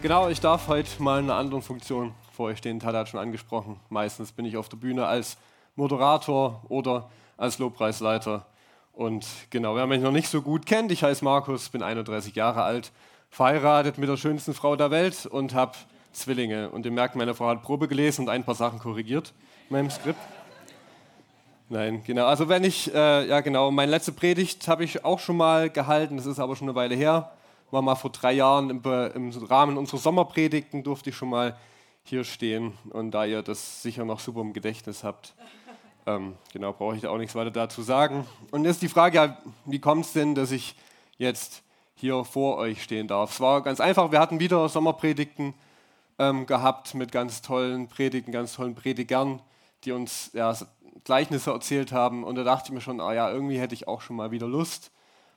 Genau, ich darf heute mal in einer anderen Funktion vor euch stehen. Tada hat schon angesprochen. Meistens bin ich auf der Bühne als Moderator oder als Lobpreisleiter. Und genau, wer mich noch nicht so gut kennt, ich heiße Markus, bin 31 Jahre alt, verheiratet mit der schönsten Frau der Welt und habe Zwillinge. Und ihr merkt, meine Frau hat Probe gelesen und ein paar Sachen korrigiert in meinem Skript. Nein, genau. Also wenn ich, äh, ja genau, meine letzte Predigt habe ich auch schon mal gehalten, das ist aber schon eine Weile her war mal vor drei Jahren im, im, Rahmen unserer Sommerpredigten, durfte ich schon mal hier stehen. Und da ihr das sicher noch super im Gedächtnis habt, ähm, genau, brauche ich da auch nichts weiter dazu sagen. Und jetzt die Frage, wie kommt es denn, dass ich jetzt hier vor euch stehen darf? Es war ganz einfach, wir hatten wieder Sommerpredigten ähm, gehabt mit ganz tollen Predigten, ganz tollen Predigern, die uns ja, Gleichnisse erzählt haben. Und da dachte ich mir schon, ah ja, irgendwie hätte ich auch schon mal wieder Lust,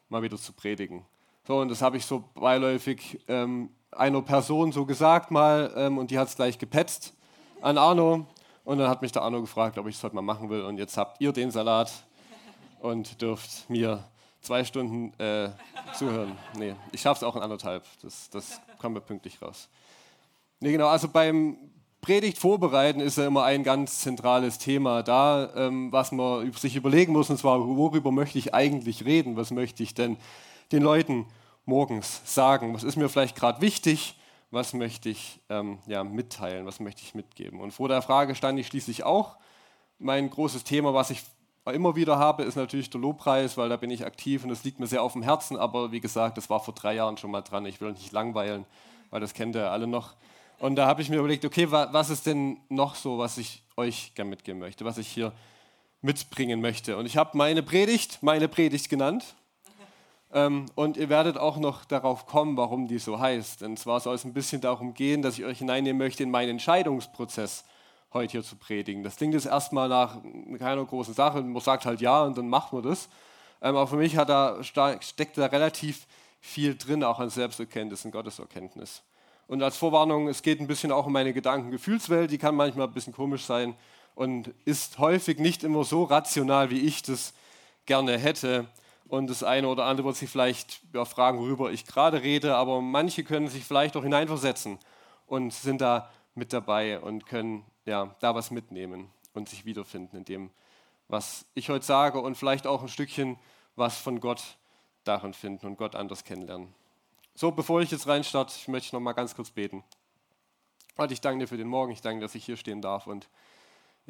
mal wieder zu predigen. So, und das habe ich so beiläufig ähm, einer Person so gesagt mal ähm, und die hat es gleich gepetzt an Arno. Und dann hat mich der Arno gefragt, ob ich es heute mal machen will. Und jetzt habt ihr den Salat und dürft mir zwei Stunden äh, zuhören. Nee, ich schaffe es auch in anderthalb. Das, das kommen wir pünktlich raus. Nee, genau, also beim Predigt vorbereiten ist ja immer ein ganz zentrales Thema da, ähm, was man sich überlegen muss, und zwar, worüber möchte ich eigentlich reden? Was möchte ich denn den Leuten morgens sagen? Was ist mir vielleicht gerade wichtig? Was möchte ich ähm, ja, mitteilen? Was möchte ich mitgeben? Und vor der Frage stand ich schließlich auch. Mein großes Thema, was ich immer wieder habe, ist natürlich der Lobpreis, weil da bin ich aktiv und das liegt mir sehr auf dem Herzen. Aber wie gesagt, das war vor drei Jahren schon mal dran. Ich will nicht langweilen, weil das kennt ihr alle noch. Und da habe ich mir überlegt, okay, was ist denn noch so, was ich euch gerne mitgeben möchte, was ich hier mitbringen möchte. Und ich habe meine Predigt, meine Predigt genannt. Ähm, und ihr werdet auch noch darauf kommen, warum die so heißt. Und zwar soll es ein bisschen darum gehen, dass ich euch hineinnehmen möchte in meinen Entscheidungsprozess heute hier zu predigen. Das klingt jetzt erstmal nach keiner großen Sache. Man sagt halt ja und dann macht man das. Ähm, aber für mich da, steckt da relativ viel drin, auch an Selbsterkenntnis und Gotteserkenntnis. Und als Vorwarnung, es geht ein bisschen auch um meine Gedanken-Gefühlswelt, die kann manchmal ein bisschen komisch sein und ist häufig nicht immer so rational, wie ich das gerne hätte. Und das eine oder andere wird sich vielleicht ja, fragen, worüber ich gerade rede, aber manche können sich vielleicht auch hineinversetzen und sind da mit dabei und können ja, da was mitnehmen und sich wiederfinden in dem, was ich heute sage und vielleicht auch ein Stückchen was von Gott darin finden und Gott anders kennenlernen. So, bevor ich jetzt reinstarte, ich möchte noch mal ganz kurz beten. Gott, ich danke dir für den Morgen, ich danke, dass ich hier stehen darf und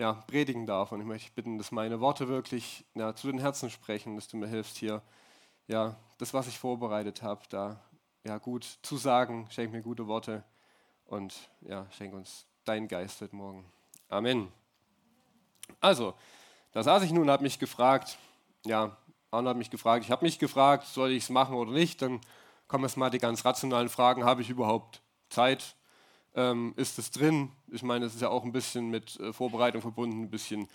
ja, predigen darf. Und ich möchte bitten, dass meine Worte wirklich ja, zu den Herzen sprechen, dass du mir hilfst, hier ja, das, was ich vorbereitet habe, da ja, gut zu sagen. Schenk mir gute Worte und ja, schenk uns deinen Geist heute Morgen. Amen. Also, da saß ich nun und habe mich gefragt, ja, Arne hat mich gefragt, ich habe mich gefragt, soll ich es machen oder nicht? Dann kommen jetzt mal die ganz rationalen Fragen, habe ich überhaupt Zeit? ähm, ist es drin. Ich meine, es ist ja auch ein bisschen mit äh, Vorbereitung verbunden, ein bisschen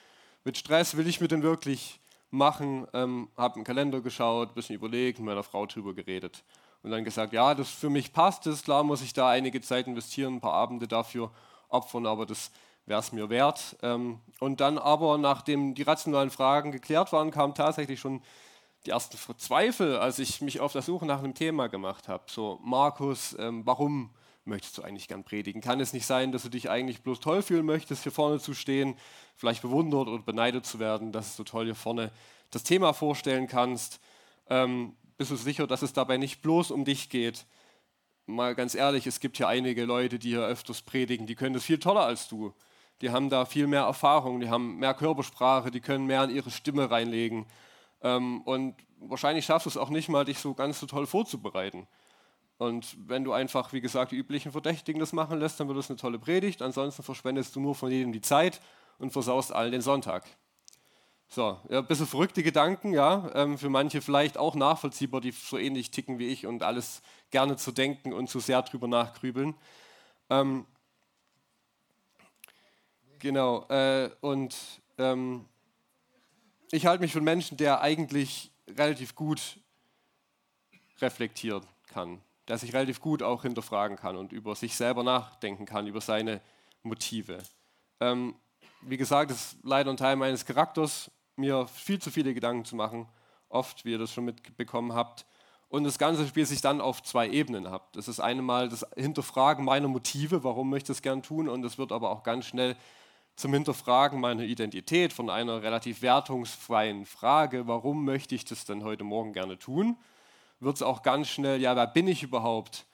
mit Stress. Will ich mir denn wirklich machen? Ähm, habe einen Kalender geschaut, ein bisschen überlegt, mit meiner Frau drüber geredet und dann gesagt, ja, das für mich passt es. Klar muss ich da einige Zeit investieren, ein paar Abende dafür opfern, aber das wäre es mir wert. Ähm, und dann aber, nachdem die rationalen Fragen geklärt waren, kamen tatsächlich schon die ersten Zweifel, als ich mich auf der Suche nach einem Thema gemacht habe. So, Markus, ähm, warum möchtest du eigentlich gern predigen? Kann es nicht sein, dass du dich eigentlich bloß toll fühlen möchtest, hier vorne zu stehen, vielleicht bewundert oder beneidet zu werden, dass du so toll hier vorne das Thema vorstellen kannst? Ähm, bist du sicher, dass es dabei nicht bloß um dich geht? Mal ganz ehrlich, es gibt hier einige Leute, die hier öfters predigen, die können das viel toller als du. Die haben da viel mehr Erfahrung, die haben mehr Körpersprache, die können mehr an ihre Stimme reinlegen. Ähm, und wahrscheinlich schaffst du es auch nicht mal, dich so ganz so toll vorzubereiten. Und wenn du einfach, wie gesagt, die üblichen Verdächtigen das machen lässt, dann wird es eine tolle Predigt. Ansonsten verschwendest du nur von jedem die Zeit und versaust allen den Sonntag. So, ja, ein bisschen verrückte Gedanken, ja, ähm, für manche vielleicht auch nachvollziehbar, die so ähnlich ticken wie ich und alles gerne zu denken und zu sehr drüber nachgrübeln. Ähm, genau, äh, und ähm, ich halte mich für einen Menschen, der eigentlich relativ gut reflektieren kann, der sich relativ gut auch hinterfragen kann und über sich selber nachdenken kann, über seine Motive. Ähm, wie gesagt, das ist leider ein Teil meines Charakters, mir viel zu viele Gedanken zu machen, oft, wie ihr das schon mitbekommen habt. Und das Ganze spielt sich dann auf zwei Ebenen ab. Das ist einmal das Hinterfragen meiner Motive, warum möchte ich das gern tun, und es wird aber auch ganz schnell zum Hinterfragen meiner Identität von einer relativ wertungsfreien Frage, warum möchte ich das denn heute Morgen gerne tun, wird es auch ganz schnell, ja, wer bin ich überhaupt,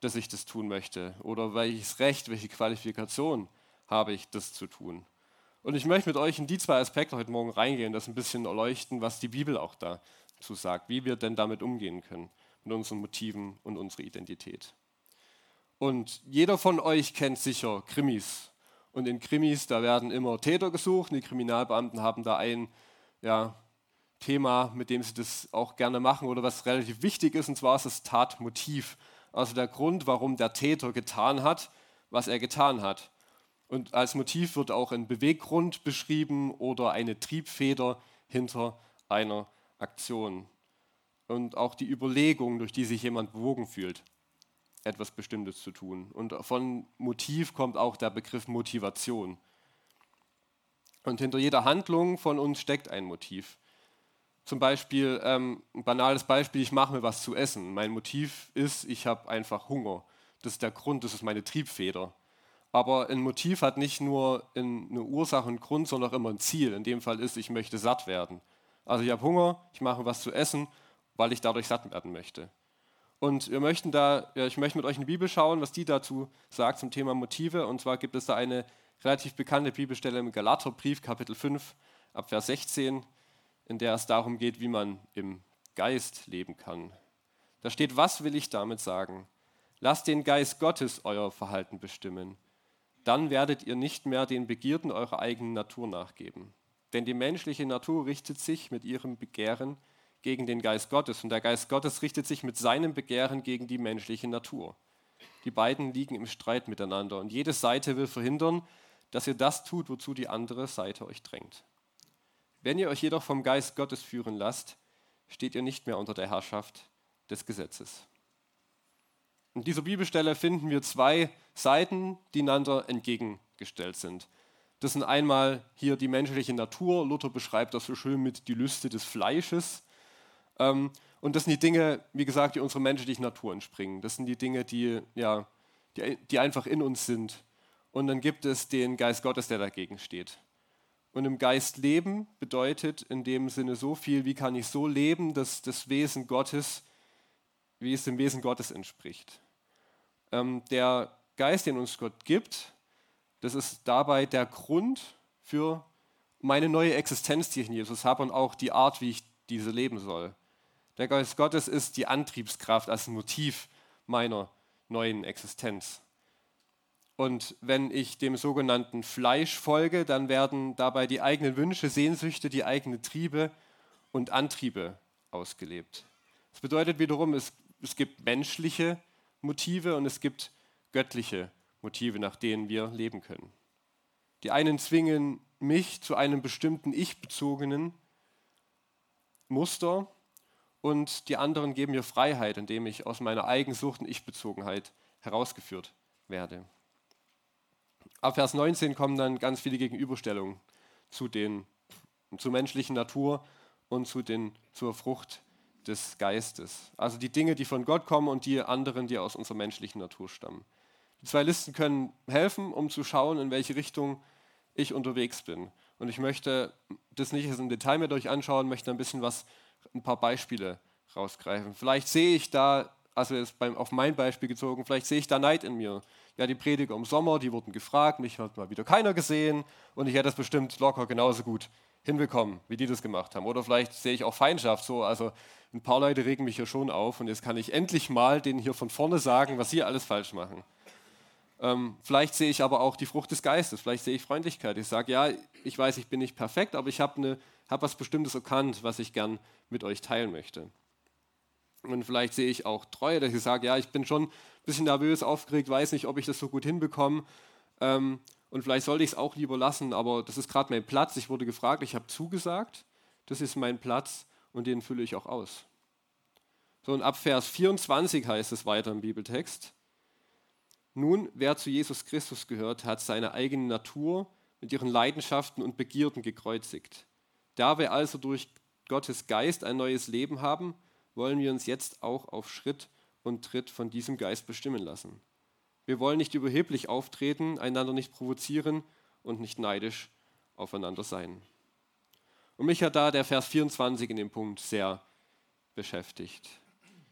dass ich das tun möchte? Oder welches Recht, welche Qualifikation habe ich, das zu tun? Und ich möchte mit euch in die zwei Aspekte heute Morgen reingehen, das ein bisschen erleuchten, was die Bibel auch dazu sagt, wie wir denn damit umgehen können, mit unseren Motiven und unserer Identität. Und jeder von euch kennt sicher Krimis und in Krimis, da werden immer Täter gesucht. Und die Kriminalbeamten haben da ein ja, Thema, mit dem sie das auch gerne machen oder was relativ wichtig ist, und zwar ist das Tatmotiv. Also der Grund, warum der Täter getan hat, was er getan hat. Und als Motiv wird auch ein Beweggrund beschrieben oder eine Triebfeder hinter einer Aktion. Und auch die Überlegung, durch die sich jemand bewogen fühlt etwas Bestimmtes zu tun. Und von Motiv kommt auch der Begriff Motivation. Und hinter jeder Handlung von uns steckt ein Motiv. Zum Beispiel, ähm, ein banales Beispiel, ich mache mir was zu essen. Mein Motiv ist, ich habe einfach Hunger. Das ist der Grund, das ist meine Triebfeder. Aber ein Motiv hat nicht nur eine Ursache und Grund, sondern auch immer ein Ziel. In dem Fall ist, ich möchte satt werden. Also ich habe Hunger, ich mache mir was zu essen, weil ich dadurch satt werden möchte. Und wir möchten da, ja, ich möchte mit euch in die Bibel schauen, was die dazu sagt zum Thema Motive. Und zwar gibt es da eine relativ bekannte Bibelstelle im Galaterbrief, Kapitel 5, ab Vers 16, in der es darum geht, wie man im Geist leben kann. Da steht, was will ich damit sagen? Lasst den Geist Gottes euer Verhalten bestimmen. Dann werdet ihr nicht mehr den Begierden eurer eigenen Natur nachgeben. Denn die menschliche Natur richtet sich mit ihrem Begehren gegen den Geist Gottes und der Geist Gottes richtet sich mit seinem Begehren gegen die menschliche Natur. Die beiden liegen im Streit miteinander und jede Seite will verhindern, dass ihr das tut, wozu die andere Seite euch drängt. Wenn ihr euch jedoch vom Geist Gottes führen lasst, steht ihr nicht mehr unter der Herrschaft des Gesetzes. In dieser Bibelstelle finden wir zwei Seiten, die einander entgegengestellt sind. Das sind einmal hier die menschliche Natur. Luther beschreibt das so schön mit die Lüste des Fleisches. Ähm, und das sind die Dinge, wie gesagt, die unserer menschlichen Natur entspringen. Das sind die Dinge, die, ja, die, die einfach in uns sind. Und dann gibt es den Geist Gottes, der dagegen steht. Und im Geist leben bedeutet in dem Sinne so viel, wie kann ich so leben, dass das Wesen Gottes, wie es dem Wesen Gottes entspricht. Ähm, der Geist, den uns Gott gibt, das ist dabei der Grund für meine neue Existenz, die ich in Jesus habe und auch die Art, wie ich diese leben soll. Der Geist Gottes ist die Antriebskraft als Motiv meiner neuen Existenz. Und wenn ich dem sogenannten Fleisch folge, dann werden dabei die eigenen Wünsche, Sehnsüchte, die eigenen Triebe und Antriebe ausgelebt. Das bedeutet wiederum, es, es gibt menschliche Motive und es gibt göttliche Motive, nach denen wir leben können. Die einen zwingen mich zu einem bestimmten ich-bezogenen Muster und die anderen geben mir Freiheit, indem ich aus meiner Eigensucht und Ich-Bezogenheit herausgeführt werde. Ab Vers 19 kommen dann ganz viele Gegenüberstellungen zu den zur menschlichen Natur und zu den, zur Frucht des Geistes. Also die Dinge, die von Gott kommen und die anderen, die aus unserer menschlichen Natur stammen. Die zwei Listen können helfen, um zu schauen, in welche Richtung ich unterwegs bin. Und ich möchte das nicht im Detail mit euch anschauen, möchte ein bisschen was ein paar Beispiele rausgreifen. Vielleicht sehe ich da, also jetzt beim, auf mein Beispiel gezogen, vielleicht sehe ich da Neid in mir. Ja, die Prediger im Sommer, die wurden gefragt, mich hat mal wieder keiner gesehen und ich hätte das bestimmt locker genauso gut hinbekommen, wie die das gemacht haben. Oder vielleicht sehe ich auch Feindschaft so, also ein paar Leute regen mich hier schon auf und jetzt kann ich endlich mal denen hier von vorne sagen, was sie alles falsch machen. Ähm, vielleicht sehe ich aber auch die Frucht des Geistes, vielleicht sehe ich Freundlichkeit. Ich sage, ja, ich weiß, ich bin nicht perfekt, aber ich habe hab was Bestimmtes erkannt, was ich gern mit euch teilen möchte. Und vielleicht sehe ich auch Treue, dass ich sage, ja, ich bin schon ein bisschen nervös, aufgeregt, weiß nicht, ob ich das so gut hinbekomme. Ähm, und vielleicht sollte ich es auch lieber lassen, aber das ist gerade mein Platz. Ich wurde gefragt, ich habe zugesagt, das ist mein Platz und den fülle ich auch aus. So, und ab Vers 24 heißt es weiter im Bibeltext. Nun, wer zu Jesus Christus gehört, hat seine eigene Natur mit ihren Leidenschaften und Begierden gekreuzigt. Da wir also durch Gottes Geist ein neues Leben haben, wollen wir uns jetzt auch auf Schritt und Tritt von diesem Geist bestimmen lassen. Wir wollen nicht überheblich auftreten, einander nicht provozieren und nicht neidisch aufeinander sein. Und mich hat da der Vers 24 in dem Punkt sehr beschäftigt.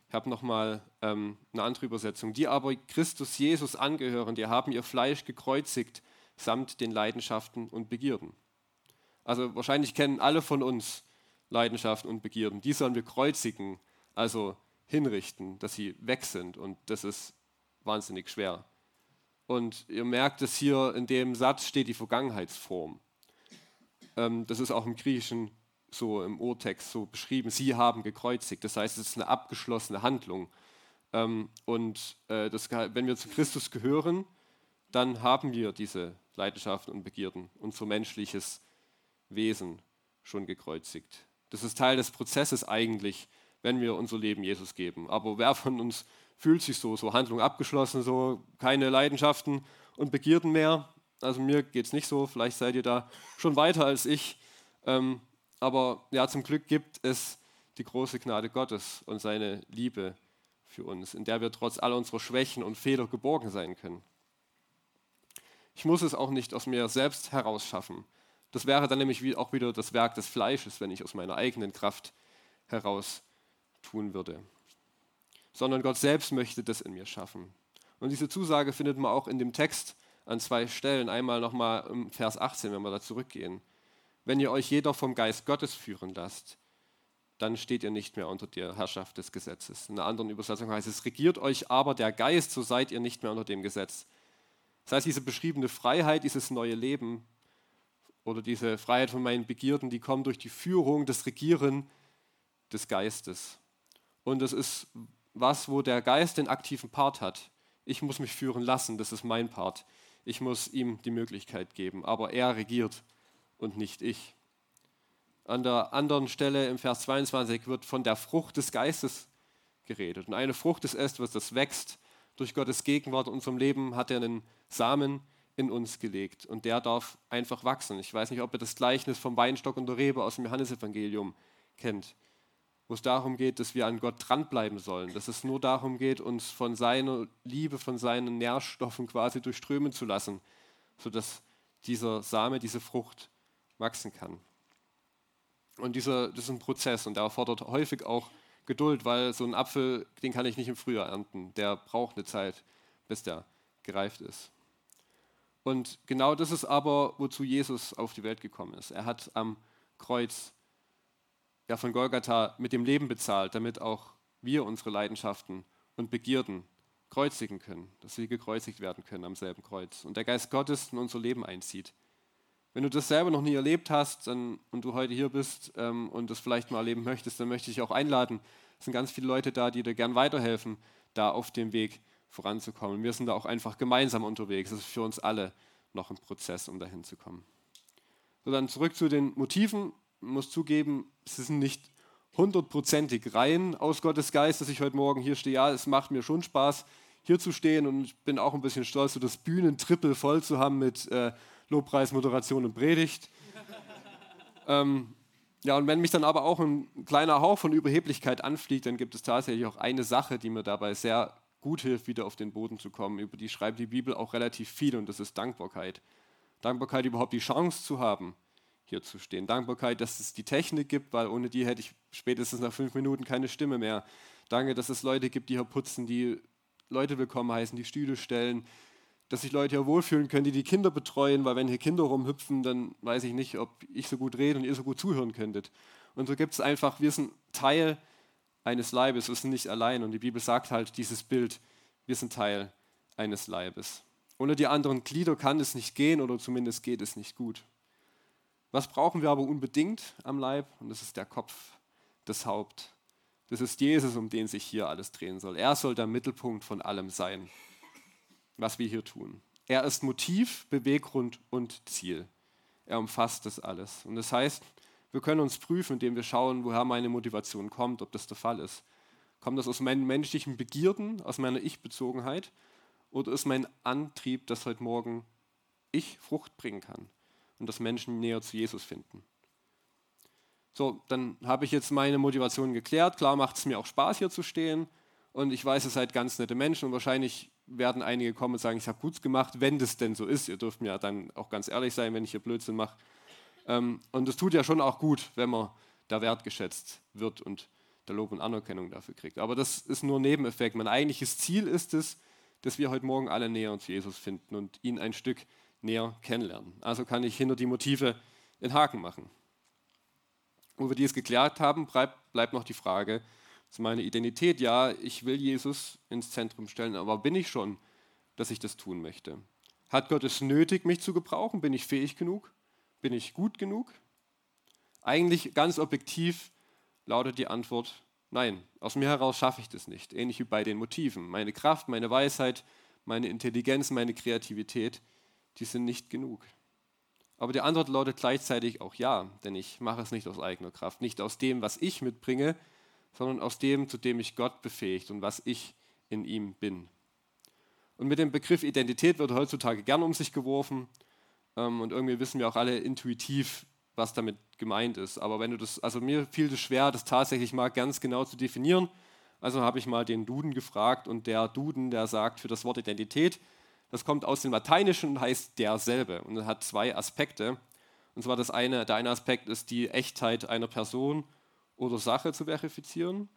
Ich habe nochmal ähm, eine andere Übersetzung. Die aber Christus Jesus angehören, die haben ihr Fleisch gekreuzigt samt den Leidenschaften und Begierden. Also wahrscheinlich kennen alle von uns Leidenschaften und Begierden. Die sollen wir kreuzigen, also hinrichten, dass sie weg sind. Und das ist wahnsinnig schwer. Und ihr merkt es hier, in dem Satz steht die Vergangenheitsform. Ähm, das ist auch im Griechischen so im Urtext so beschrieben, sie haben gekreuzigt. Das heißt, es ist eine abgeschlossene Handlung. Ähm, und äh, das, wenn wir zu Christus gehören, dann haben wir diese Leidenschaften und Begierden, unser menschliches Wesen schon gekreuzigt. Das ist Teil des Prozesses eigentlich, wenn wir unser Leben Jesus geben. Aber wer von uns fühlt sich so, so Handlung abgeschlossen, so keine Leidenschaften und Begierden mehr? Also mir geht es nicht so, vielleicht seid ihr da schon weiter als ich. Ähm, aber ja, zum Glück gibt es die große Gnade Gottes und seine Liebe für uns, in der wir trotz aller unserer Schwächen und Fehler geborgen sein können. Ich muss es auch nicht aus mir selbst herausschaffen. Das wäre dann nämlich auch wieder das Werk des Fleisches, wenn ich aus meiner eigenen Kraft heraus tun würde. Sondern Gott selbst möchte das in mir schaffen. Und diese Zusage findet man auch in dem Text an zwei Stellen. Einmal nochmal im Vers 18, wenn wir da zurückgehen wenn ihr euch jeder vom Geist Gottes führen lasst, dann steht ihr nicht mehr unter der Herrschaft des Gesetzes. In einer anderen Übersetzung heißt es, regiert euch aber der Geist, so seid ihr nicht mehr unter dem Gesetz. Das heißt, diese beschriebene Freiheit, dieses neue Leben oder diese Freiheit von meinen Begierden, die kommt durch die Führung, das Regieren des Geistes. Und es ist was, wo der Geist den aktiven Part hat. Ich muss mich führen lassen, das ist mein Part. Ich muss ihm die Möglichkeit geben, aber er regiert und nicht ich. An der anderen Stelle im Vers 22 wird von der Frucht des Geistes geredet. Und eine Frucht ist es, was das wächst. Durch Gottes Gegenwart in unserem Leben hat er einen Samen in uns gelegt und der darf einfach wachsen. Ich weiß nicht, ob ihr das Gleichnis vom Weinstock und der Rebe aus dem Johannesevangelium kennt, wo es darum geht, dass wir an Gott dranbleiben sollen, dass es nur darum geht, uns von seiner Liebe, von seinen Nährstoffen quasi durchströmen zu lassen, sodass dieser Same, diese Frucht wachsen kann. Und dieser, das ist ein Prozess und der erfordert häufig auch Geduld, weil so ein Apfel, den kann ich nicht im Frühjahr ernten. Der braucht eine Zeit, bis der gereift ist. Und genau das ist aber, wozu Jesus auf die Welt gekommen ist. Er hat am Kreuz ja, von Golgatha mit dem Leben bezahlt, damit auch wir unsere Leidenschaften und Begierden kreuzigen können, dass sie gekreuzigt werden können am selben Kreuz. Und der Geist Gottes in unser Leben einzieht. Wenn du das selber noch nie erlebt hast dann, und du heute hier bist ähm, und das vielleicht mal erleben möchtest, dann möchte ich auch einladen. Es sind ganz viele Leute da, die dir gern weiterhelfen, da auf dem Weg voranzukommen. Wir sind da auch einfach gemeinsam unterwegs. Das ist für uns alle noch ein Prozess, um dahin zu kommen. So, dann zurück zu den Motiven. Ich muss zugeben, sie sind nicht hundertprozentig rein aus Gottes Geist, dass ich heute Morgen hier stehe. Ja, es macht mir schon Spaß, hier zu stehen und ich bin auch ein bisschen stolz, so das Bühnentrippel voll zu haben mit äh, Lobpreis, Moderation und Predigt. ähm, ja, und wenn mich dann aber auch ein kleiner Hauch von Überheblichkeit anfliegt, dann gibt es tatsächlich auch eine Sache, die mir dabei sehr gut hilft, wieder auf den Boden zu kommen. Über die schreibt die Bibel auch relativ viel und das ist Dankbarkeit. Dankbarkeit, überhaupt die Chance zu haben, hier zu stehen. Dankbarkeit, dass es die Technik gibt, weil ohne die hätte ich spätestens nach fünf Minuten keine Stimme mehr. Danke, dass es Leute gibt, die hier putzen, die Leute willkommen heißen, die Stühle stellen, dass sich Leute hier wohlfühlen können, die die Kinder betreuen, weil wenn hier Kinder rumhüpfen, dann weiß ich nicht, ob ich so gut rede und ihr so gut zuhören könntet. Und so gibt es einfach, wir sind Teil eines Leibes, wir sind nicht allein. Und die Bibel sagt halt dieses Bild, wir sind Teil eines Leibes. Ohne die anderen Glieder kann es nicht gehen oder zumindest geht es nicht gut. Was brauchen wir aber unbedingt am Leib? Und das ist der Kopf, das Haupt. Das ist Jesus, um den sich hier alles drehen soll. Er soll der Mittelpunkt von allem sein, was wir hier tun. Er ist Motiv, Beweggrund und Ziel. Er umfasst das alles. Und das heißt, wir können uns prüfen, indem wir schauen, woher meine Motivation kommt, ob das der Fall ist. Kommt das aus meinen menschlichen Begierden, aus meiner Ich-Bezogenheit? Oder ist mein Antrieb, dass heute Morgen ich Frucht bringen kann und dass Menschen näher zu Jesus finden? So, dann habe ich jetzt meine Motivation geklärt. Klar macht es mir auch Spaß, hier zu stehen. Und ich weiß, ihr seid ganz nette Menschen und wahrscheinlich werden einige kommen und sagen, ich habe gut gemacht, wenn das denn so ist. Ihr dürft mir ja dann auch ganz ehrlich sein, wenn ich hier Blödsinn mache. Ähm, und es tut ja schon auch gut, wenn man da wertgeschätzt wird und der Lob und Anerkennung dafür kriegt. Aber das ist nur Nebeneffekt. Mein eigentliches Ziel ist es, dass wir heute Morgen alle näher zu Jesus finden und ihn ein Stück näher kennenlernen. Also kann ich hinter die Motive den Haken machen. Wo wir dies geklärt haben, bleibt, noch die Frage, ist meine Identität, ja, ich will Jesus ins Zentrum stellen, aber bin ich schon, dass ich das tun möchte? Hat Gott es nötig, mich zu gebrauchen? Bin ich fähig genug? Bin ich gut genug? Eigentlich ganz objektiv lautet die Antwort nein. Aus mir heraus schaffe ich das nicht. Ähnlich wie bei den Motiven. Meine Kraft, meine Weisheit, meine Intelligenz, meine Kreativität, die sind nicht genug. Aber die Antwort lautet gleichzeitig auch ja, denn ich mache es nicht aus eigener Kraft, nicht aus dem, was ich mitbringe, sondern aus dem, zu dem ich Gott befähigt und was ich in ihm bin. Und mit dem Begriff Identität wird heutzutage gern um sich geworfen ähm, und irgendwie wissen wir auch alle intuitiv, was damit gemeint ist. Aber wenn du das, also mir fiel es schwer, das tatsächlich mal ganz genau zu definieren. Also habe ich mal den Duden gefragt und der Duden, der sagt für das Wort Identität, das kommt aus dem Lateinischen und heißt derselbe und hat zwei Aspekte. Und zwar das eine, der eine Aspekt ist die Echtheit einer Person oder Sache zu verifizieren.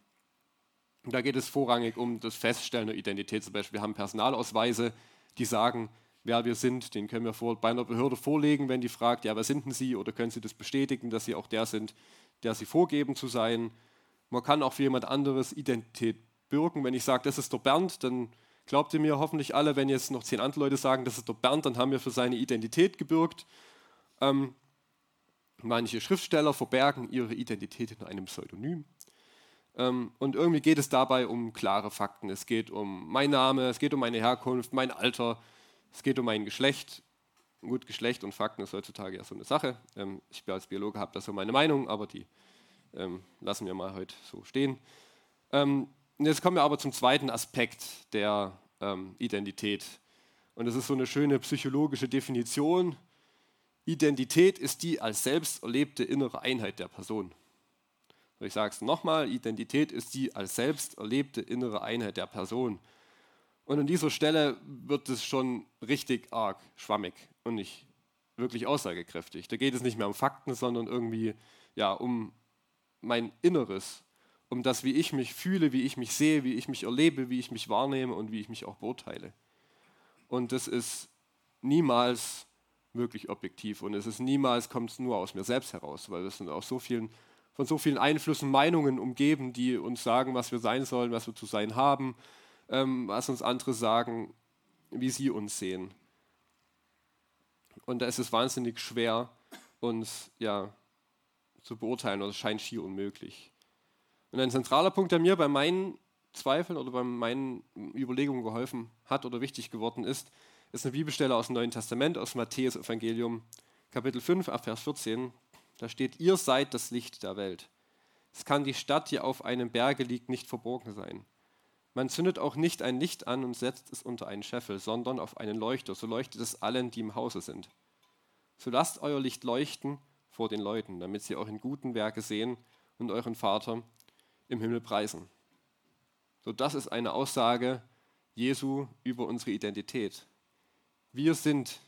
Und da geht es vorrangig um das Feststellen der Identität. Zum Beispiel wir haben Personalausweise, die sagen, wer wir sind. Den können wir vor, bei einer Behörde vorlegen, wenn die fragt, ja, wer sind denn Sie? Oder können Sie das bestätigen, dass Sie auch der sind, der Sie vorgeben zu sein? Man kann auch für jemand anderes Identität bürgen. Wenn ich sage, das ist der Bernd, dann Glaubt ihr mir hoffentlich alle, wenn jetzt noch zehn andere Leute sagen, das ist der Bernd, dann haben wir für seine Identität gebürgt. Ähm, manche Schriftsteller verbergen ihre Identität in einem Pseudonym. Ähm, und irgendwie geht es dabei um klare Fakten. Es geht um mein Name, es geht um meine Herkunft, mein Alter, es geht um mein Geschlecht. Gut, Geschlecht und Fakten ist heutzutage ja so eine Sache. Ähm, ich als Biologe habe da so meine Meinung, aber die ähm, lassen wir mal heute so stehen. Ähm, jetzt kommen wir aber zum zweiten Aspekt der ähm, Identität. Und das ist so eine schöne psychologische Definition. Identität ist die als selbst erlebte innere Einheit der Person. Ich sage es nochmal, Identität ist die als selbst erlebte innere Einheit der Person. Und an dieser Stelle wird es schon richtig arg schwammig und nicht wirklich aussagekräftig. Da geht es nicht mehr um Fakten, sondern irgendwie ja, um mein Inneres, um das, wie ich mich fühle, wie ich mich sehe, wie ich mich erlebe, wie ich mich wahrnehme und wie ich mich auch beurteile. Und das ist niemals wirklich objektiv und es ist niemals, kommt es nur aus mir selbst heraus, weil wir sind auch so vielen, von so vielen Einflüssen, Meinungen umgeben, die uns sagen, was wir sein sollen, was wir zu sein haben, ähm, was uns andere sagen, wie sie uns sehen. Und da ist es wahnsinnig schwer, uns ja, zu beurteilen, oder es scheint schier unmöglich. Und ein zentraler Punkt, der mir bei meinen Zweifeln oder bei meinen Überlegungen geholfen hat oder wichtig geworden ist, ist eine Bibelstelle aus dem Neuen Testament, aus Matthäus Evangelium, Kapitel 5, Vers 14. Da steht, ihr seid das Licht der Welt. Es kann die Stadt, die auf einem Berge liegt, nicht verborgen sein. Man zündet auch nicht ein Licht an und setzt es unter einen Scheffel, sondern auf einen Leuchter, so leuchtet es allen, die im Hause sind. So lasst euer Licht leuchten vor den Leuten, damit sie euren guten Werke sehen und euren Vater im Himmel preisen. So, das ist eine Aussage Jesu über unsere Identität. Wir sind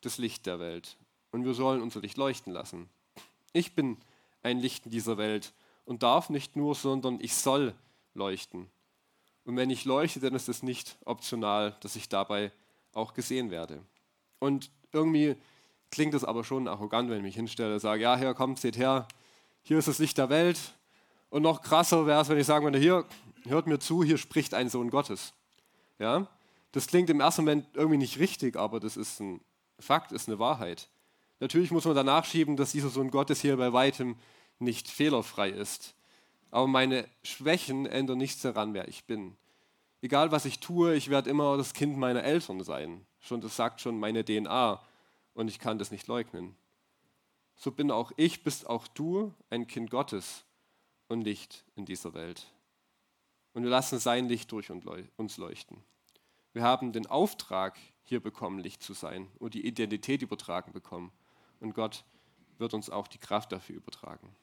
das Licht der Welt und wir sollen unser Licht leuchten lassen. Ich bin ein Licht in dieser Welt und darf nicht nur, sondern ich soll leuchten. Und wenn ich leuchte, dann ist es nicht optional, dass ich dabei auch gesehen werde. Und irgendwie klingt es aber schon arrogant, wenn ich mich hinstelle und sage, ja, hier kommt, seht her, hier ist das Licht der Welt, und noch krasser wäre es, wenn ich sagen würde, hier, hört mir zu, hier spricht ein Sohn Gottes. Ja? Das klingt im ersten Moment irgendwie nicht richtig, aber das ist ein Fakt, ist eine Wahrheit. Natürlich muss man danach schieben, dass dieser Sohn Gottes hier bei weitem nicht fehlerfrei ist. Aber meine Schwächen ändern nichts daran, wer ich bin. Egal was ich tue, ich werde immer das Kind meiner Eltern sein. Schon das sagt schon meine DNA und ich kann das nicht leugnen. So bin auch ich, bist auch du ein Kind Gottes und Licht in dieser Welt. Und wir lassen sein Licht durch uns leuchten. Wir haben den Auftrag hier bekommen, Licht zu sein und die Identität übertragen bekommen. Und Gott wird uns auch die Kraft dafür übertragen.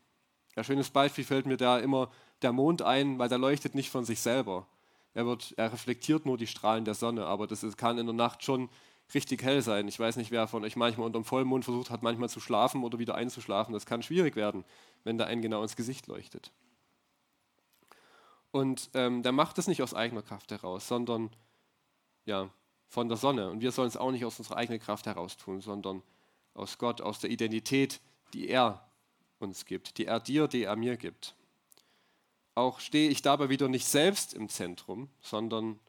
Ein schönes Beispiel fällt mir da immer der Mond ein, weil der leuchtet nicht von sich selber. Er, wird, er reflektiert nur die Strahlen der Sonne, aber das ist, kann in der Nacht schon richtig hell sein. Ich weiß nicht, wer von euch manchmal unter dem Vollmond versucht hat, manchmal zu schlafen oder wieder einzuschlafen. Das kann schwierig werden, wenn da einen genau ins Gesicht leuchtet. Und ähm, der macht das nicht aus eigener Kraft heraus, sondern ja, von der Sonne. Und wir sollen es auch nicht aus unserer eigenen Kraft heraus tun, sondern aus Gott, aus der Identität, die er uns gibt, die er dir, die er mir gibt. Auch stehe ich dabei wieder nicht selbst im Zentrum, sondern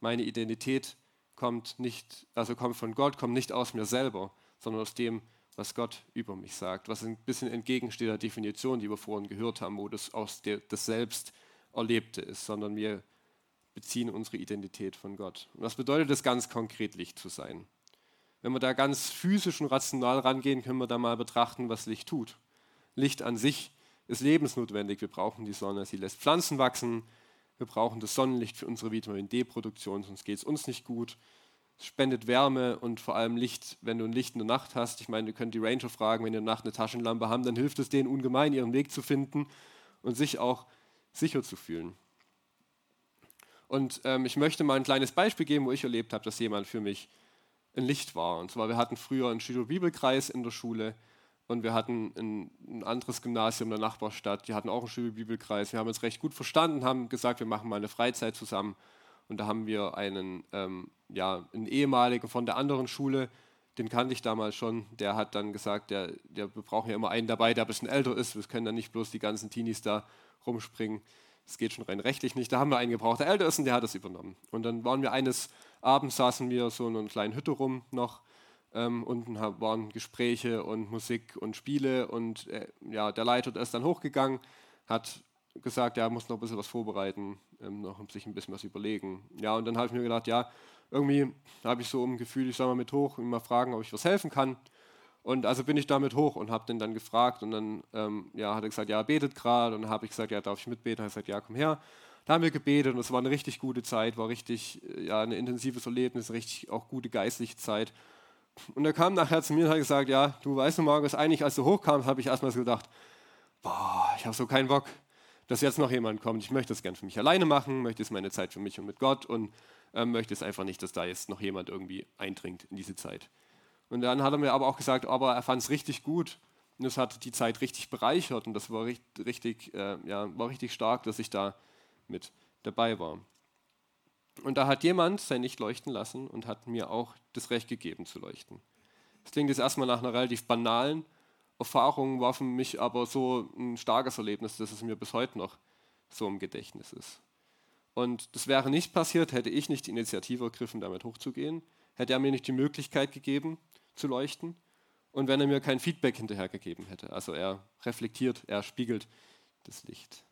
meine Identität kommt nicht, also kommt von Gott, kommt nicht aus mir selber, sondern aus dem, was Gott über mich sagt, was ein bisschen entgegensteht der Definition, die wir vorhin gehört haben, wo das aus der, das Selbst Erlebte ist, sondern wir beziehen unsere Identität von Gott. Und was bedeutet es ganz konkret, Licht zu sein? Wenn wir da ganz physisch und rational rangehen, können wir da mal betrachten, was Licht tut. Licht an sich ist lebensnotwendig. Wir brauchen die Sonne, sie lässt Pflanzen wachsen. Wir brauchen das Sonnenlicht für unsere Vitamin D-Produktion, sonst geht es uns nicht gut. Es spendet Wärme und vor allem Licht, wenn du ein Licht in der Nacht hast. Ich meine, ihr könnt die Ranger fragen, wenn ihr in der Nacht eine Taschenlampe haben, dann hilft es denen ungemein, ihren Weg zu finden und sich auch sicher zu fühlen. Und ähm, ich möchte mal ein kleines Beispiel geben, wo ich erlebt habe, dass jemand für mich ein Licht war. Und zwar, wir hatten früher einen Studio-Bibelkreis in der Schule und wir hatten ein, ein, anderes Gymnasium in der Nachbarstadt, die hatten auch einen Studio-Bibelkreis. Wir haben uns recht gut verstanden, haben gesagt, wir machen mal eine Freizeit zusammen. Und da haben wir einen, ähm, ja, einen ehemaligen von der anderen Schule, den kannte ich damals schon, der hat dann gesagt, der, der, wir brauchen ja immer einen dabei, der ein bisschen älter ist. Wir können dann nicht bloß die ganzen Teenies da rumspringen. Das geht schon rein rechtlich nicht. Da haben wir einen gebraucht, der älter ist und der hat das übernommen. Und dann waren wir eines Abends, saßen wir so in einer kleinen Hütte rum noch. Ähm, unten waren Gespräche und Musik und Spiele. Und äh, ja, der Leiter ist dann hochgegangen, hat gesagt, er muss noch ein bisschen was vorbereiten, ähm, noch sich ein bisschen was überlegen. Ja, und dann habe ich mir gedacht, ja, irgendwie habe ich so ein Gefühl, ich soll mal mit hoch und mal fragen, ob ich was helfen kann. Und also bin ich damit hoch und habe den dann gefragt und dann ähm, ja, hat er gesagt, ja, betet gerade. Und dann habe ich gesagt, ja, darf ich mitbeten? Er hat gesagt, ja, komm her. Da haben wir gebetet und es war eine richtig gute Zeit, war richtig, äh, ja, ein intensives Erlebnis, richtig auch gute geistliche Zeit. Und er kam nachher zu mir und hat gesagt, ja, du weißt du, Markus, eigentlich als du hochkamst, habe ich erstmal so gedacht, boah, ich habe so keinen Bock, dass jetzt noch jemand kommt. Ich möchte das gern für mich alleine machen, möchte es meine Zeit für mich und mit Gott und äh, möchte es einfach nicht, dass da jetzt noch jemand irgendwie eindringt in diese Zeit. Und dann hat er mir aber auch gesagt, aber er fand es richtig gut und es hat die Zeit richtig bereichert und das war richtig, äh, ja, war richtig stark, dass ich da mit dabei war. Und da hat jemand sein Licht leuchten lassen und hat mir auch das Recht gegeben zu leuchten. Das klingt jetzt erstmal nach einer relativ banalen Erfahrung, war für mich aber so ein starkes Erlebnis, dass es mir bis heute noch so im Gedächtnis ist. Und das wäre nicht passiert, hätte ich nicht die Initiative ergriffen, damit hochzugehen, hätte er mir nicht die Möglichkeit gegeben, zu leuchten und wenn er mir kein Feedback hinterher gegeben hätte. Also er reflektiert, er spiegelt das Licht.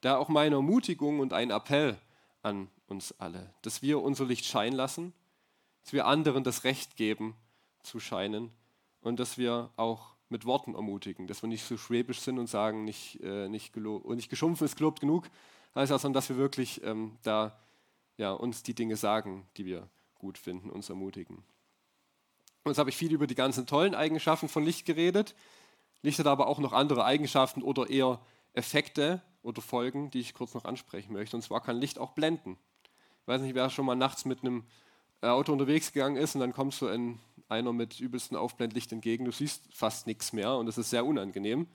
Da auch meine Ermutigung und ein Appell an uns alle, dass wir unser Licht scheinen lassen, dass wir anderen das Recht geben zu scheinen und dass wir auch mit Worten ermutigen, dass wir nicht so schwäbisch sind und sagen, nicht, äh, nicht, nicht geschumpfen ist gelobt genug, heißt sondern dass wir wirklich ähm, da ja, uns die Dinge sagen, die wir gut finden, uns ermutigen. Jetzt habe ich viel über die ganzen tollen Eigenschaften von Licht geredet. Licht hat aber auch noch andere Eigenschaften oder eher Effekte oder Folgen, die ich kurz noch ansprechen möchte. Und zwar kann Licht auch blenden. Ich weiß nicht, wer schon mal nachts mit einem äh, Auto unterwegs gegangen ist und dann kommst du in einer mit übelsten Aufblendlicht entgegen. Du siehst fast nichts mehr und das ist sehr unangenehm.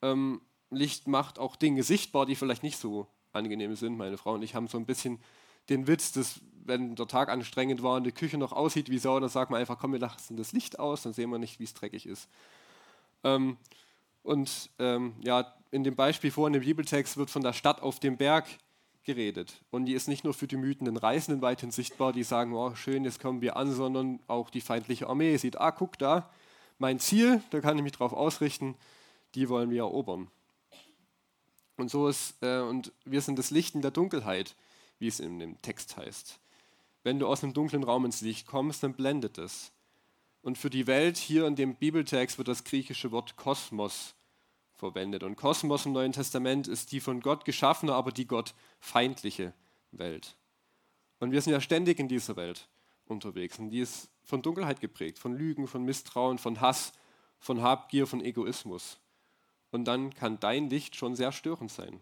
Ähm, Licht macht auch Dinge sichtbar, die vielleicht nicht so angenehm sind. Meine Frau und ich haben so ein bisschen den Witz, dass wenn der Tag anstrengend war und die Küche noch aussieht wie Sau, dann sagt man einfach, komm, wir lassen das Licht aus, dann sehen wir nicht, wie es dreckig ist. Ähm, und ähm, ja, in dem Beispiel vor in dem Bibeltext wird von der Stadt auf dem Berg geredet. Und die ist nicht nur für die mütenden Reisenden weithin sichtbar, die sagen, oh schön, jetzt kommen wir an, sondern auch die feindliche Armee sieht, ah, guck da, mein Ziel, da kann ich mich drauf ausrichten, die wollen wir erobern. Und so ist, äh, und wir sind das Licht in der Dunkelheit, wie es in dem Text heißt. Wenn du aus einem dunklen Raum ins Licht kommst, dann blendet es. Und für die Welt hier in dem Bibeltext wird das griechische Wort Kosmos verwendet. Und Kosmos im Neuen Testament ist die von Gott geschaffene, aber die Gott feindliche Welt. Und wir sind ja ständig in dieser Welt unterwegs. Und die ist von Dunkelheit geprägt, von Lügen, von Misstrauen, von Hass, von Habgier, von Egoismus. Und dann kann dein Licht schon sehr störend sein.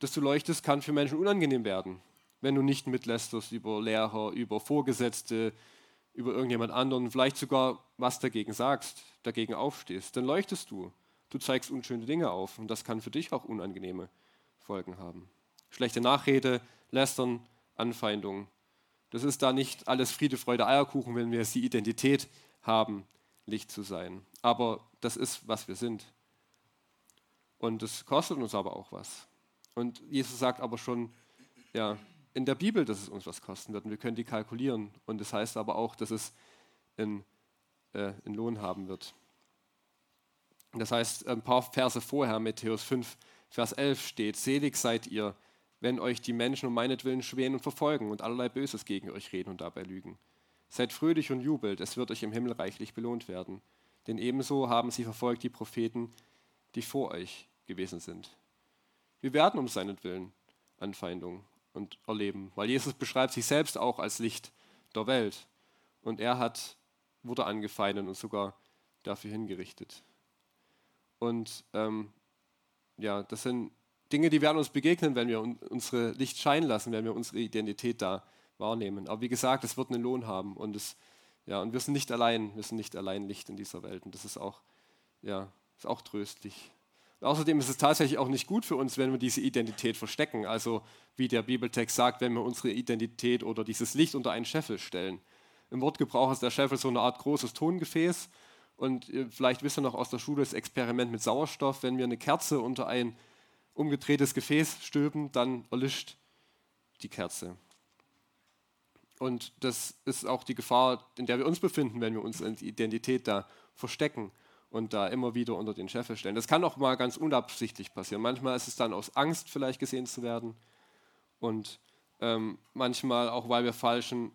Dass du leuchtest, kann für Menschen unangenehm werden, wenn du nicht mitlästerst über Lehrer, über Vorgesetzte, über irgendjemand anderen, vielleicht sogar was dagegen sagst, dagegen aufstehst, dann leuchtest du. Du zeigst unschöne Dinge auf und das kann für dich auch unangenehme Folgen haben. Schlechte Nachrede, Lästern, Anfeindung. Das ist da nicht alles Friede, Freude, Eierkuchen, wenn wir die Identität haben, Licht zu sein. Aber das ist, was wir sind. Und es kostet uns aber auch was. Und Jesus sagt aber schon, ja, in der Bibel, dass es uns was kosten wird. Und wir können die kalkulieren. Und das heißt aber auch, dass es einen, äh, einen Lohn haben wird. Das heißt, ein paar Verse vorher, Matthäus 5, Vers 11 steht, selig seid ihr, wenn euch die Menschen um meinetwillen schweren und verfolgen und allerlei Böses gegen euch reden und dabei lügen. Seid fröhlich und jubelt, es wird euch im Himmel reichlich belohnt werden. Denn ebenso haben sie verfolgt die Propheten, die vor euch gewesen sind. Wir werden um seinetwillen Anfeindung und erleben, weil Jesus beschreibt sich selbst auch als Licht der Welt. Und er hat, wurde angefeindet und sogar dafür hingerichtet. Und ähm, ja, das sind Dinge, die werden uns begegnen, wenn wir unsere Licht scheinen lassen, wenn wir unsere Identität da wahrnehmen. Aber wie gesagt, es wird einen Lohn haben und es, ja, und wir sind nicht allein, wir sind nicht allein Licht in dieser Welt und das ist auch, ja, ist auch tröstlich. Außerdem ist es tatsächlich auch nicht gut für uns, wenn wir diese Identität verstecken. Also wie der Bibeltext sagt, wenn wir unsere Identität oder dieses Licht unter einen Scheffel stellen. Im Wortgebrauch ist der Scheffel so eine Art großes Tongefäß und vielleicht wisst ihr noch aus der Schule das Experiment mit Sauerstoff, wenn wir eine Kerze unter ein umgedrehtes Gefäß stülpen, dann erlischt die Kerze. Und das ist auch die Gefahr, in der wir uns befinden, wenn wir unsere Identität da verstecken und da immer wieder unter den Scheffel stellen. Das kann auch mal ganz unabsichtlich passieren. Manchmal ist es dann aus Angst vielleicht gesehen zu werden und ähm, manchmal auch, weil wir falschen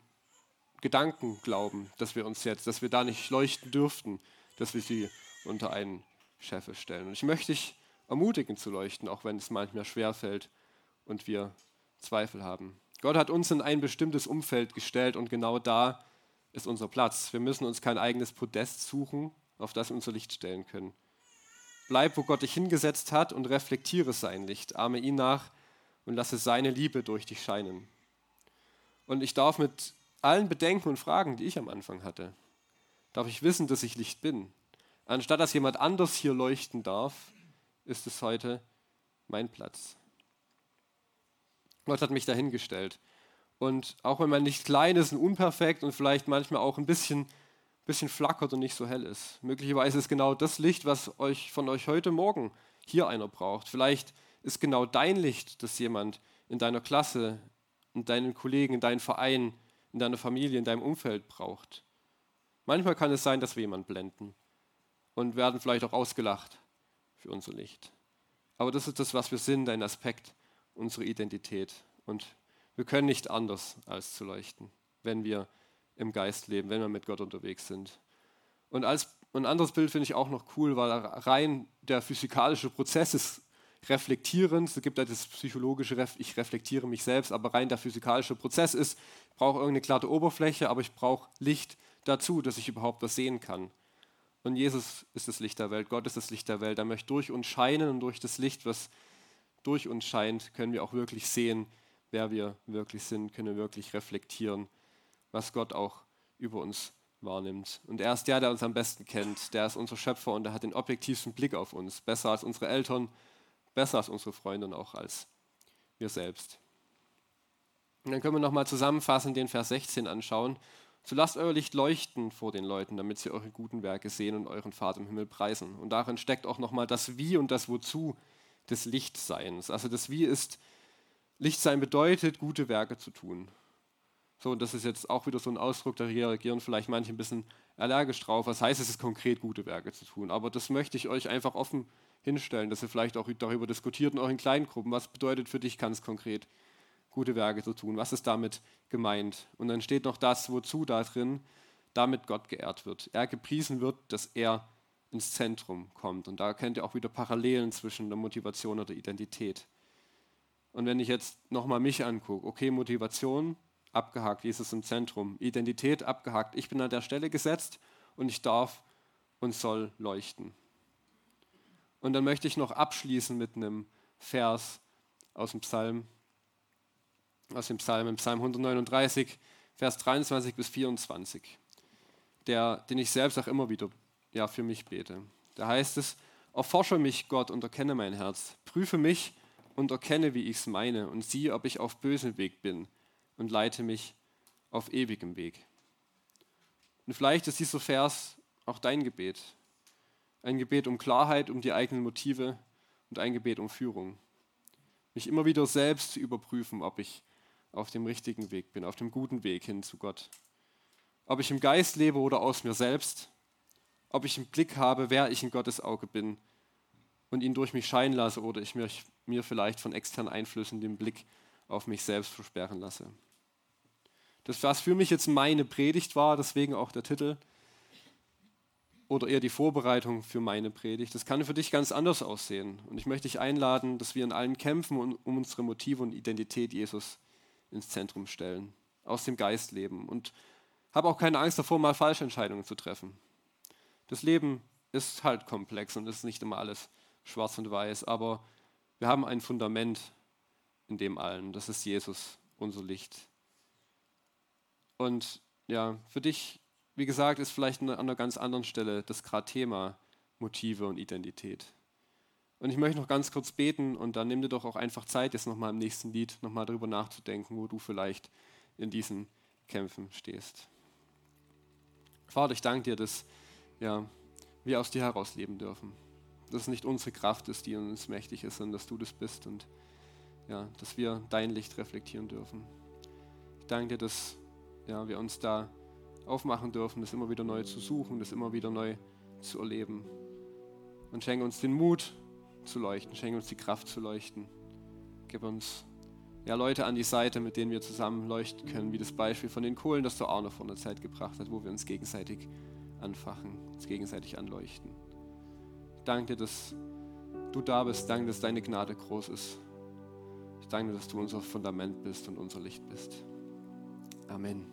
Gedanken glauben, dass wir uns jetzt, dass wir da nicht leuchten dürften, dass wir sie unter einen Scheffel stellen. Und ich möchte dich ermutigen zu leuchten, auch wenn es manchmal schwer fällt und wir Zweifel haben. Gott hat uns in ein bestimmtes Umfeld gestellt und genau da ist unser Platz. Wir müssen uns kein eigenes Podest suchen, auf das wir unser Licht stellen können. Bleib, wo Gott dich hingesetzt hat und reflektiere sein Licht. Arme ihn nach und lasse seine Liebe durch dich scheinen. Und ich darf mit allen Bedenken und Fragen, die ich am Anfang hatte, darf ich wissen, dass ich Licht bin. Anstatt dass jemand anders hier leuchten darf, ist es heute mein Platz. Gott hat mich dahingestellt. Und auch wenn man nicht klein ist und unperfekt und vielleicht manchmal auch ein bisschen, bisschen flackert und nicht so hell ist, möglicherweise ist genau das Licht, was euch von euch heute Morgen hier einer braucht. Vielleicht ist genau dein Licht, das jemand in deiner Klasse, in deinen Kollegen, in deinem Verein in deiner Familie, in deinem Umfeld braucht. Manchmal kann es sein, dass wir jemanden blenden und werden vielleicht auch ausgelacht für unser Licht. Aber das ist das, was wir sind, ein Aspekt unserer Identität. Und wir können nicht anders als zu leuchten, wenn wir im Geist leben, wenn wir mit Gott unterwegs sind. Und als ein anderes Bild finde ich auch noch cool, weil rein der physikalische Prozess ist reflektierend. Es gibt ja das psychologische, ich reflektiere mich selbst, aber rein der physikalische Prozess ist, ich brauche irgendeine glatte Oberfläche, aber ich brauche Licht dazu, dass ich überhaupt was sehen kann. Und Jesus ist das Licht der Welt, Gott ist das Licht der Welt. Er möchte durch uns scheinen und durch das Licht, was durch uns scheint, können wir auch wirklich sehen, wer wir wirklich sind, können wir wirklich reflektieren, was Gott auch über uns wahrnimmt. Und er ist der, der uns am besten kennt. Der ist unser Schöpfer und er hat den objektivsten Blick auf uns. Besser als unsere Eltern, besser als unsere Freunde und auch als wir selbst. Und dann können wir nochmal zusammenfassend den Vers 16 anschauen. So lasst euer Licht leuchten vor den Leuten, damit sie eure guten Werke sehen und euren Vater im Himmel preisen. Und darin steckt auch nochmal das Wie und das Wozu des Lichtseins. Also das Wie ist Licht sein bedeutet, gute Werke zu tun. So, und das ist jetzt auch wieder so ein Ausdruck, da reagieren vielleicht manche ein bisschen allergisch drauf. Was heißt es, ist konkret gute Werke zu tun? Aber das möchte ich euch einfach offen hinstellen, dass ihr vielleicht auch darüber diskutiert in euren Kleingruppen. Was bedeutet für dich ganz konkret, gute Werke zu tun? Was ist damit gemeint? Und dann steht noch das, wozu da drin, damit Gott geehrt wird. Er gepriesen wird, dass er ins Zentrum kommt. Und da kennt ihr auch wieder Parallelen zwischen der Motivation und der Identität. Und wenn ich jetzt nochmal mich angucke, okay, Motivation, abgehakt, Jesus im Zentrum, Identität abgehakt, ich bin an der Stelle gesetzt und ich darf und soll leuchten. Und dann möchte ich noch abschließen mit einem Vers aus dem Psalm, aus dem Psalm, im Psalm 139, Vers 23 bis 24, der, den ich selbst auch immer wieder ja, für mich bete. Da heißt es, erforsche mich, Gott, und erkenne mein Herz. Prüfe mich und erkenne, wie ich es meine, und siehe, ob ich auf bösem Weg bin, und leite mich auf ewigem Weg. Und vielleicht ist dieser Vers auch dein Gebet. Ein Gebet um Klarheit, um die eigenen Motive und ein Gebet um Führung. Mich immer wieder selbst zu überprüfen, ob ich auf dem richtigen Weg bin, auf dem guten Weg hin zu Gott. Ob ich im Geist lebe oder aus mir selbst ob ich im Blick habe, wer ich in Gottes Auge bin und ihn durch mich scheinen lasse oder ich mich, mir vielleicht von externen Einflüssen den Blick auf mich selbst versperren lasse. Das, was für mich jetzt meine Predigt war, deswegen auch der Titel, oder eher die Vorbereitung für meine Predigt, das kann für dich ganz anders aussehen. Und ich möchte dich einladen, dass wir in allen kämpfen um unsere Motive und Identität Jesus ins Zentrum stellen, aus dem Geist leben. Und habe auch keine Angst davor, mal falsche Entscheidungen zu treffen. Das Leben ist halt komplex und ist nicht immer alles schwarz und weiß, aber wir haben ein Fundament in dem allen. Das ist Jesus, unser Licht. Und ja, für dich, wie gesagt, ist vielleicht an einer ganz anderen Stelle das gerade Thema Motive und Identität. Und ich möchte noch ganz kurz beten und dann nimm dir doch auch einfach Zeit, jetzt nochmal im nächsten Lied nochmal darüber nachzudenken, wo du vielleicht in diesen Kämpfen stehst. Vater, ich danke dir, dass ja, wir aus dir heraus leben dürfen. Dass es nicht unsere Kraft ist, die uns mächtig ist, sondern dass du das bist und ja, dass wir dein Licht reflektieren dürfen. Ich danke dir, dass ja, wir uns da aufmachen dürfen, das immer wieder neu zu suchen, das immer wieder neu zu erleben. Und schenke uns den Mut zu leuchten, schenke uns die Kraft zu leuchten. Gib uns ja, Leute an die Seite, mit denen wir zusammen leuchten können, wie das Beispiel von den Kohlen, das der Arno vor einer Zeit gebracht hat, wo wir uns gegenseitig anfachen, uns gegenseitig anleuchten. Danke dir, dass du da bist. Danke, dass deine Gnade groß ist. Ich danke dir, dass du unser Fundament bist und unser Licht bist. Amen.